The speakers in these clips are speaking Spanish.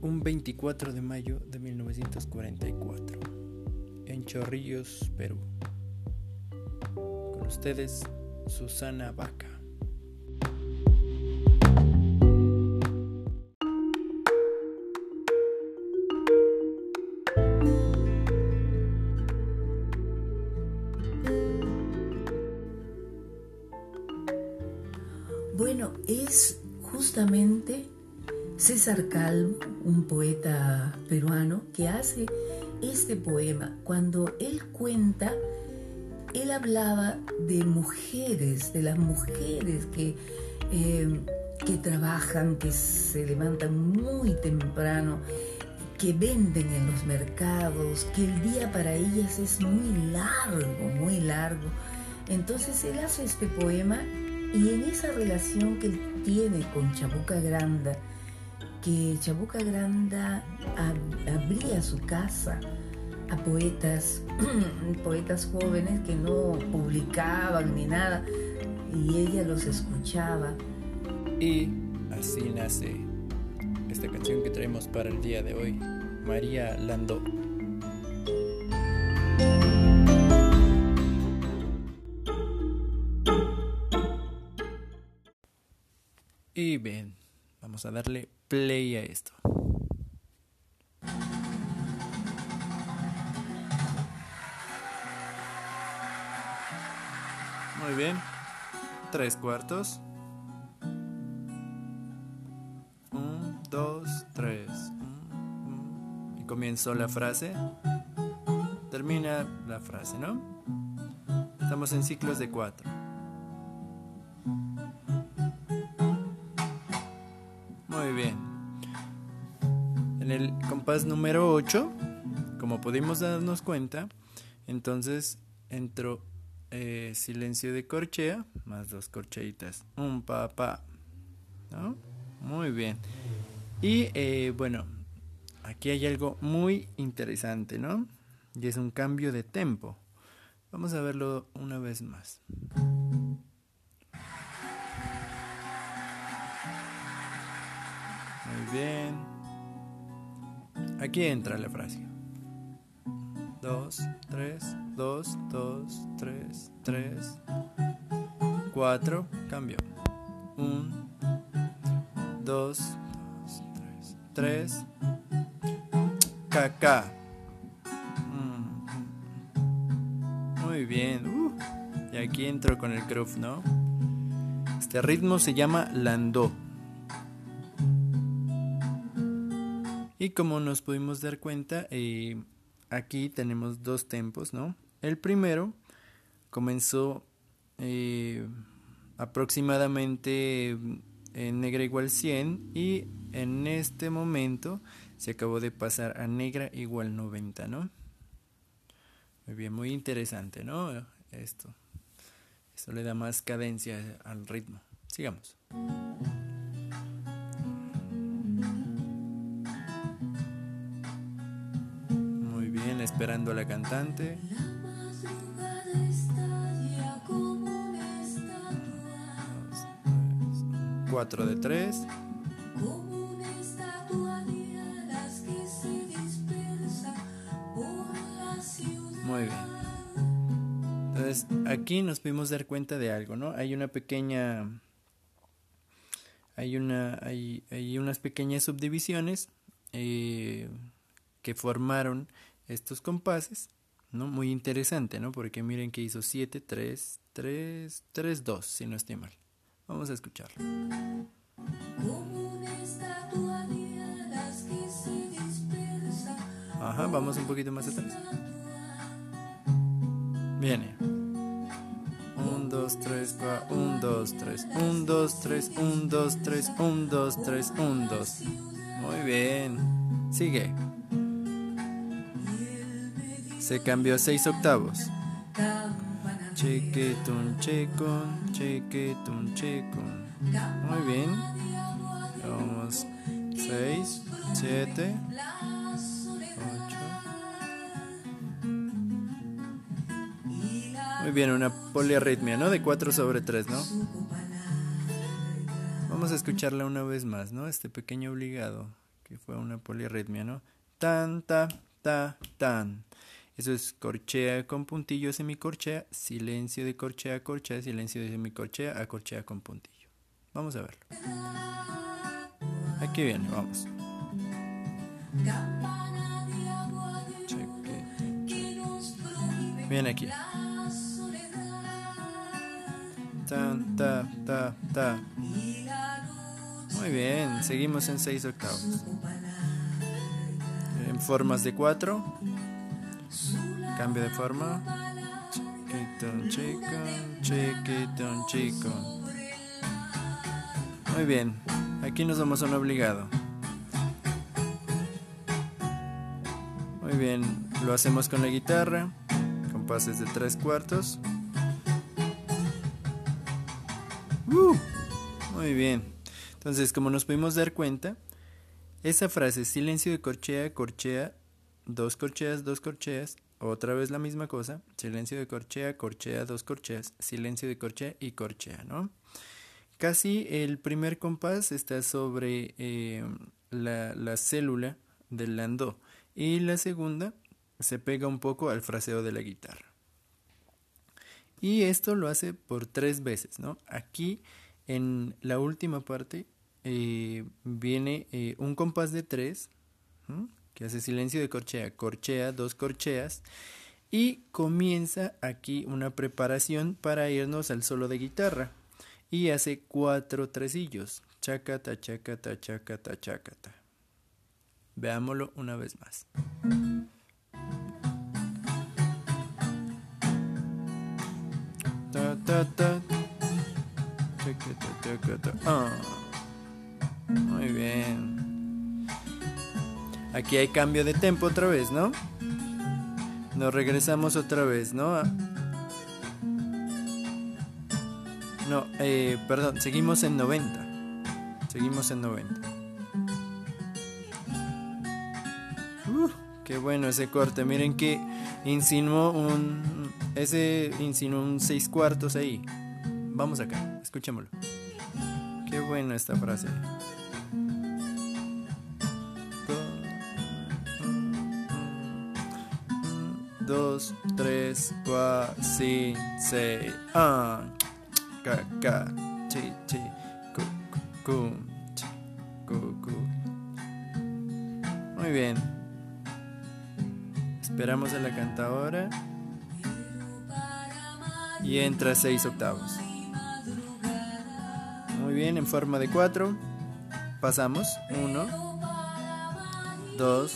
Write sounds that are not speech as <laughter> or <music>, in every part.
un 24 de mayo de 1944 en Chorrillos, Perú. Con ustedes, Susana Vaca. Bueno, es justamente César Calvo, un poeta peruano, que hace este poema. Cuando él cuenta, él hablaba de mujeres, de las mujeres que, eh, que trabajan, que se levantan muy temprano, que venden en los mercados, que el día para ellas es muy largo, muy largo. Entonces él hace este poema y en esa relación que él tiene con Chabuca Granda, que Chabuca Granda abría su casa a poetas, <clears throat> poetas jóvenes que no publicaban ni nada, y ella los escuchaba. Y así nace esta canción que traemos para el día de hoy, María Landó. Y bien, vamos a darle play a esto. Muy bien. Tres cuartos. Un, dos, tres. Y comienzo la frase. Termina la frase, ¿no? Estamos en ciclos de cuatro. Compás número 8, como pudimos darnos cuenta, entonces entró eh, silencio de corchea más dos corcheitas. Un papá. ¿No? Muy bien. Y eh, bueno, aquí hay algo muy interesante, ¿no? Y es un cambio de tempo. Vamos a verlo una vez más. Muy bien. Aquí entra la frase. Dos, tres, dos, dos, tres, tres, cuatro, cambio. Un, dos, dos, tres, tres, caca. Mm. Muy bien. Uh, y aquí entro con el groove, ¿no? Este ritmo se llama landó. Y como nos pudimos dar cuenta, eh, aquí tenemos dos tempos, ¿no? El primero comenzó eh, aproximadamente en negra igual 100 y en este momento se acabó de pasar a negra igual 90, ¿no? Muy bien, muy interesante, ¿no? Esto. Esto le da más cadencia al ritmo. Sigamos. Esperando a la cantante. Cuatro de tres. Muy bien. Entonces, aquí nos pudimos dar cuenta de algo, ¿no? Hay una pequeña. Hay una. Hay, hay unas pequeñas subdivisiones eh, que formaron estos compases, ¿no? Muy interesante, ¿no? Porque miren que hizo 7, 3, 3, 3, 2, si no estoy mal. Vamos a escucharlo. Ajá, vamos un poquito más atrás. Viene. 1, 2, 3, 4, 1, 2, 3, 1, 2, 3, 1, 2, 3, 1, 2, 3, 1, 2. Muy bien. Sigue. Se cambió a 6 octavos. Chequetun, checon, chequetun, checon. Muy bien. Vamos. 6, 7, 8. Muy bien, una poliarritmia, ¿no? De 4 sobre 3, ¿no? Vamos a escucharla una vez más, ¿no? Este pequeño obligado que fue una polirritmia, ¿no? Tan, ta, ta, tan. Eso es corchea con puntillo, semicorchea, silencio de corchea corchea, silencio de semicorchea a corchea con puntillo. Vamos a verlo. Aquí viene, vamos. Viene aquí. Tan, ta, ta, ta. Muy bien, seguimos en 6 octavos. En formas de 4. Cambio de forma. Chiquitón, chico, chiquitón, chico. Muy bien, aquí nos vamos a un obligado. Muy bien, lo hacemos con la guitarra, compases de 3 cuartos. Uh, muy bien. Entonces, como nos pudimos dar cuenta, esa frase, silencio de corchea, corchea, dos corcheas, dos corcheas, otra vez la misma cosa, silencio de corchea, corchea, dos corcheas, silencio de corchea y corchea, ¿no? Casi el primer compás está sobre eh, la, la, célula del landó y la segunda se pega un poco al fraseo de la guitarra. Y esto lo hace por tres veces, ¿no? Aquí en la última parte eh, viene eh, un compás de tres, que hace silencio de corchea, corchea, dos corcheas, y comienza aquí una preparación para irnos al solo de guitarra. Y hace cuatro tresillos. Chacata, chacata, chacata, chacata. Veámoslo una vez más. Ta, ta, ta. Ah. Muy bien. Aquí hay cambio de tempo otra vez, ¿no? Nos regresamos otra vez, ¿no? No, eh, perdón, seguimos en 90. Seguimos en 90. Uh, qué bueno ese corte. Miren que insinuó un. Ese insinuó un 6 cuartos ahí. Vamos acá, escuchémoslo. Qué buena esta frase. Dos, tres, cuatro, cinco, seis. Ah, ca, ca, chi, chi, cu, cu, cu, cu. Muy bien. Esperamos a la cantadora. Y entra seis octavos bien, en forma de cuatro. Pasamos. Uno, dos,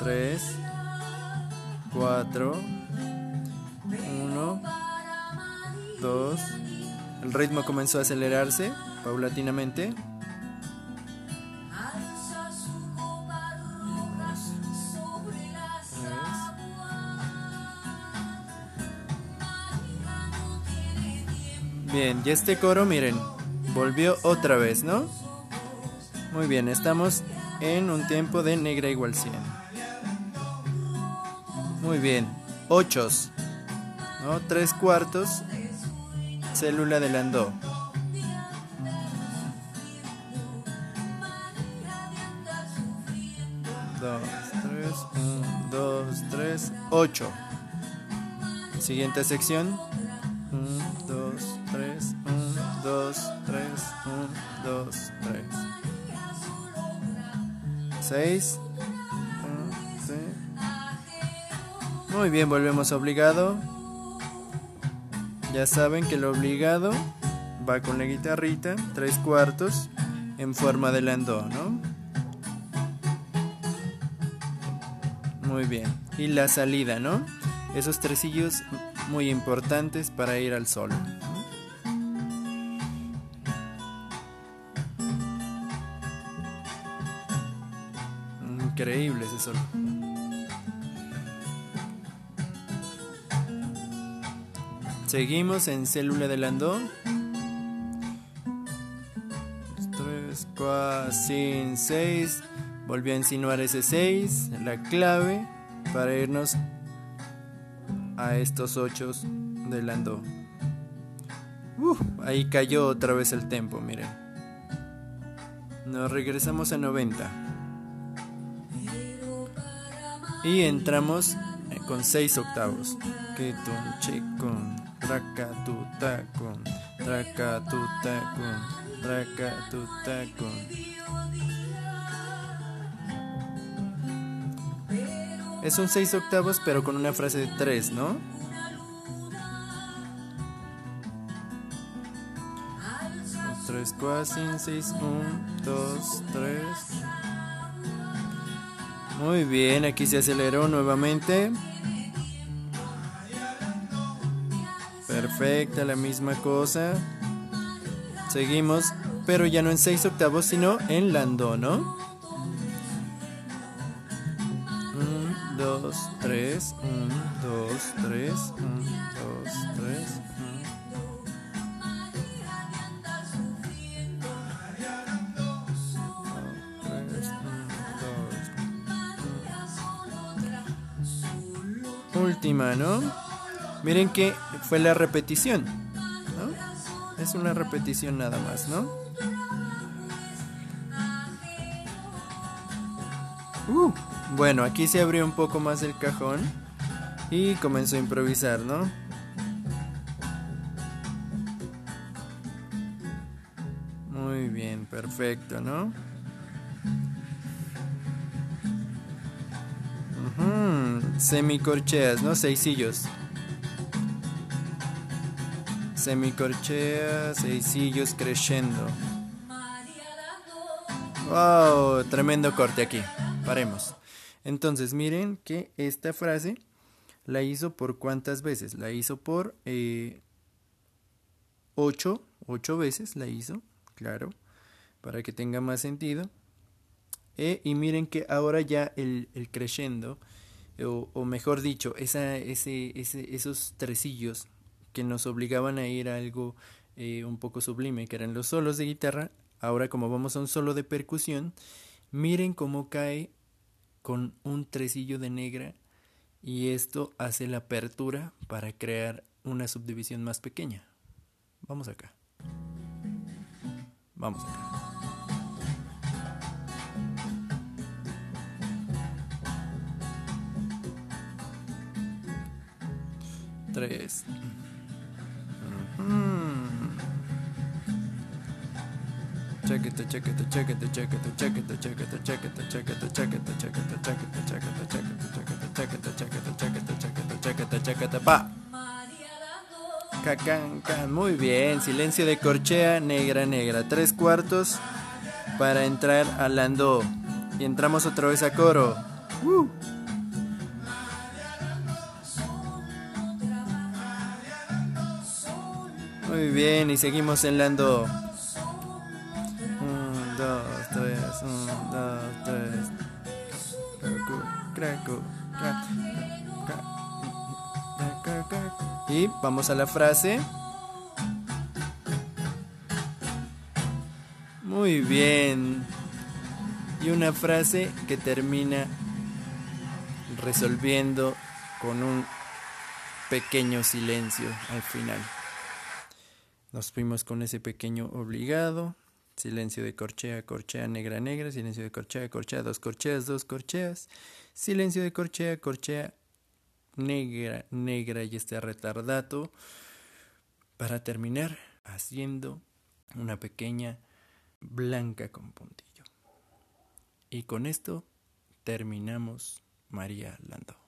tres, cuatro, uno, dos. El ritmo comenzó a acelerarse paulatinamente. Bien, y este coro, miren, volvió otra vez, ¿no? Muy bien, estamos en un tiempo de negra igual 100. Muy bien, ochos, ¿no? Tres cuartos, célula de Landó. Dos, tres, un, dos, tres, ocho. Siguiente sección. 6. Muy bien, volvemos obligado. Ya saben que el obligado va con la guitarrita, tres cuartos, en forma de landó, ¿no? Muy bien. Y la salida, ¿no? Esos tresillos muy importantes para ir al solo. increíble ese solo. Seguimos en célula de Landó. 3, 4, 5, 6. Volvió a insinuar ese 6, la clave para irnos a estos 8 de Landó. ahí cayó otra vez el tempo, miren. Nos regresamos a 90. Y entramos con 6 octavos. Que ton che con traca tu ta con traca tu ta con traca tu ta con. Es un 6 octavos pero con una frase de 3, ¿no? Tres, cuatro, cinco, seis, un, dos, tres. Muy bien, aquí se aceleró nuevamente. Perfecta, la misma cosa. Seguimos, pero ya no en 6 octavos, sino en lando, ¿no? 1, 2, 3, 1, 2, 3, 1, 2, 3. Última, ¿no? Miren que fue la repetición. Es una repetición nada más, ¿no? Uh, bueno, aquí se abrió un poco más el cajón y comenzó a improvisar, ¿no? Muy bien, perfecto, ¿no? Semicorcheas, ¿no? Seisillos. Semicorcheas, seisillos creciendo. Wow, tremendo corte aquí. Paremos. Entonces, miren que esta frase la hizo por cuántas veces? La hizo por eh, ocho, ocho veces la hizo, claro, para que tenga más sentido. Eh, y miren que ahora ya el, el crescendo o, mejor dicho, esa, ese, ese, esos tresillos que nos obligaban a ir a algo eh, un poco sublime, que eran los solos de guitarra, ahora como vamos a un solo de percusión, miren cómo cae con un tresillo de negra y esto hace la apertura para crear una subdivisión más pequeña. Vamos acá. Vamos acá. 3. Chequete, chequete, chequete, chequete, chequete, chequete, chequete, chequete, chequete, chequete, chequete, chequete, chequete, chequete, chequete, chequete, chequete, chequete, pa. Cacan, can, muy bien, silencio de corchea, negra, negra, tres cuartos para entrar al ando. Y entramos otra vez a coro. Uh. Muy bien, y seguimos en lando. 1, 2, 3, 1, 2, 3. Y vamos a la frase. Muy bien. Y una frase que termina resolviendo con un pequeño silencio al final. Nos fuimos con ese pequeño obligado. Silencio de corchea, corchea, negra, negra. Silencio de corchea, corchea, dos corcheas, dos corcheas. Silencio de corchea, corchea, negra, negra y este retardato. Para terminar haciendo una pequeña blanca con puntillo. Y con esto terminamos María Landau.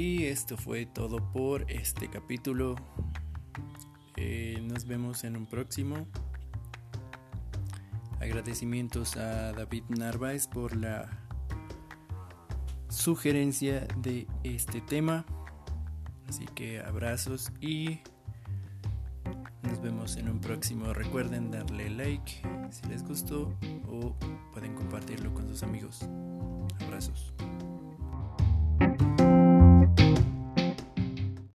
Y esto fue todo por este capítulo. Eh, nos vemos en un próximo. Agradecimientos a David Narváez por la sugerencia de este tema. Así que abrazos y nos vemos en un próximo. Recuerden darle like si les gustó o pueden compartirlo con sus amigos. Abrazos.